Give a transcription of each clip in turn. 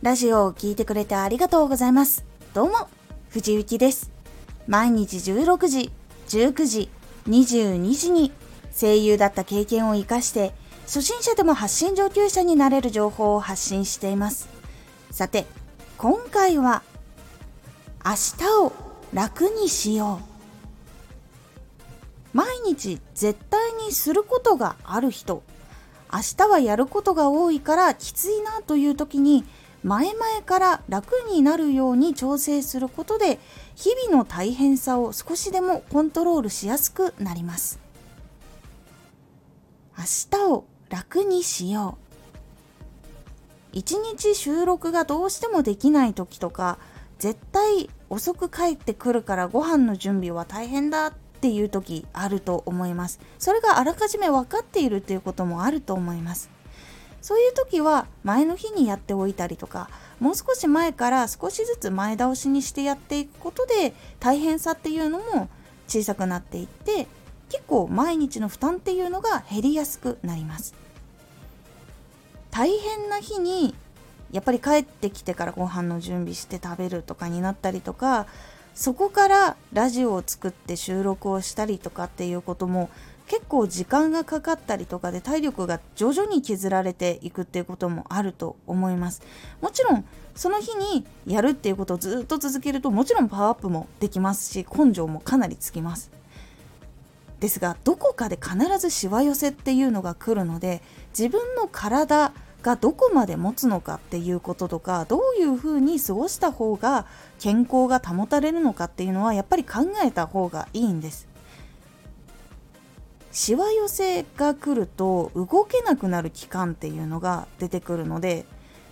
ラジオを聴いてくれてありがとうございます。どうも、藤幸です。毎日16時、19時、22時に声優だった経験を活かして、初心者でも発信上級者になれる情報を発信しています。さて、今回は、明日を楽にしよう。毎日絶対にすることがある人、明日はやることが多いからきついなという時に前々から楽になるように調整することで日々の大変さを少しでもコントロールしやすくなります。明日を楽にしよう。一日収録がどうしてもできない時とか絶対遅く帰ってくるからご飯の準備は大変だっていう時あると思います。それがあらかじめ分かっているっていうこともあると思います。そういう時は前の日にやっておいたりとかもう少し前から少しずつ前倒しにしてやっていくことで大変さっていうのも小さくなっていって結構毎日の負担っていうのが減りやすくなります。大変な日にやっぱり帰ってきてからご飯の準備して食べるとかになったりとかそこからラジオを作って収録をしたりとかっていうことも結構時間がかかったりとかで体力が徐々に削られていくっていうこともあると思います。もちろんその日にやるっていうことをずっと続けるともちろんパワーアップもできますし根性もかなりつきます。ですがどこかで必ずしわ寄せっていうのが来るので自分の体がどこまで持つのかっていうこととかどういうふうに過ごした方が健康が保たれるのかっていうのはやっぱり考えた方がいいんです。しわ寄せが来ると動けなくなる期間っていうのが出てくるので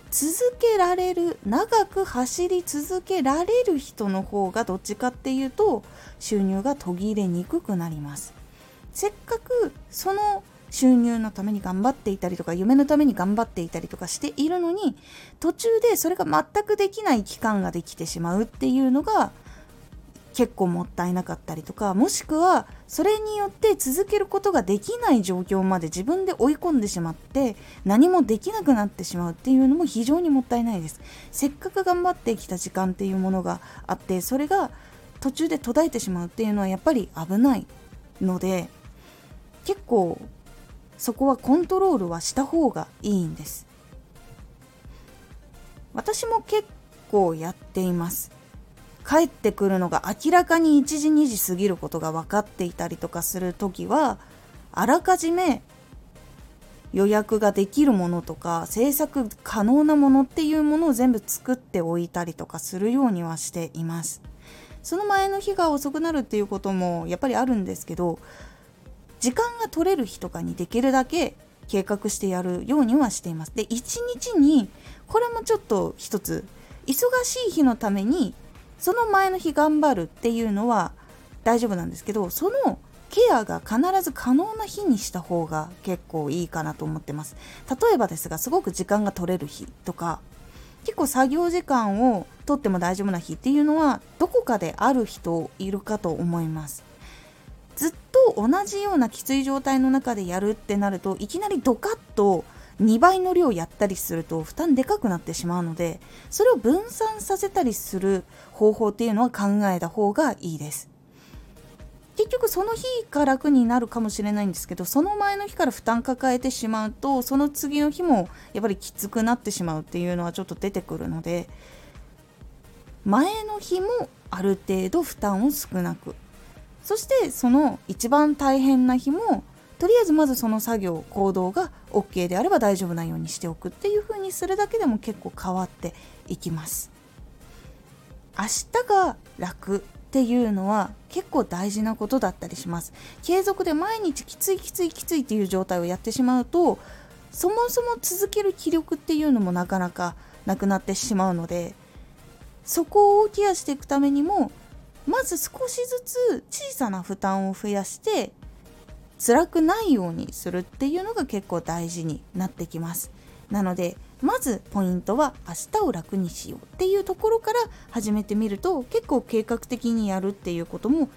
続けられる長く走り続けられる人の方がどっちかっていうと収入が途切れにくくなります。せっかくその収入のために頑張っていたりとか夢のために頑張っていたりとかしているのに途中でそれが全くできない期間ができてしまうっていうのが結構もったいなかったりとかもしくはそれによって続けることができない状況まで自分で追い込んでしまって何もできなくなってしまうっていうのも非常にもったいないです。せっかく頑張ってきた時間っていうものがあってそれが途中で途絶えてしまうっていうのはやっぱり危ないので結構そこはコントロールはした方がいいんです。私も結構やっています。帰ってくるのが明らかに1時2時過ぎることが分かっていたりとかする時はあらかじめ予約ができるものとか制作可能なものっていうものを全部作っておいたりとかするようにはしています。その前の日が遅くなるっていうこともやっぱりあるんですけど時間が取れる日とかにできるだけ計画してやるようにはしています。で1日にこれもちょっと一つ忙しい日のためにその前の日頑張るっていうのは大丈夫なんですけどそのケアが必ず可能な日にした方が結構いいかなと思ってます。例えばですがすごく時間が取れる日とか結構作業時間を取っても大丈夫な日っていうのはどこかである人いるかと思います。ずっと同じようなきつい状態の中でやるってなるといきなりドカッと2倍の量やったりすると負担でかくなってしまうのでそれを分散させたりする方法っていうのは考えた方がいいです。結局その日が楽になるかもしれないんですけどその前の日から負担抱えてしまうとその次の日もやっぱりきつくなってしまうっていうのはちょっと出てくるので前の日もある程度負担を少なく。そしてその一番大変な日もとりあえずまずその作業行動が OK であれば大丈夫なようにしておくっていう風にするだけでも結構変わっていきます。明日が楽っていうのは結構大事なことだったりします。継続で毎日きついきついきついっていう状態をやってしまうとそもそも続ける気力っていうのもなかなかなくなってしまうのでそこをケアしていくためにもまず少しずつ小さな負担を増やして辛くないようにするっていうのが結構大事になってきます。なのでまずポイントは明日を楽にしようっていうところから始めてみると結構計画的にやるっていうことも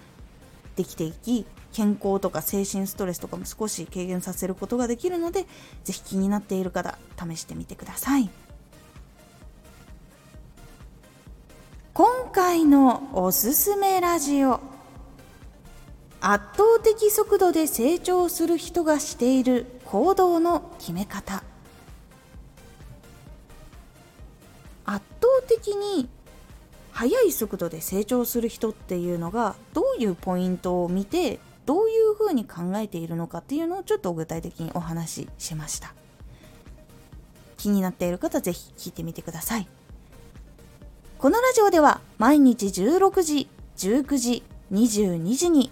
できていき健康とか精神ストレスとかも少し軽減させることができるので是非気になっている方試してみてください。今回のおすすめラジオ。圧倒的速度で成長する人がしている行動の決め方。圧倒的に速い速度で成長する人っていうのがどういうポイントを見てどういうふうに考えているのかっていうのをちょっと具体的にお話ししました。気になっている方ぜひ聞いてみてください。このラジオでは毎日16時19時22時に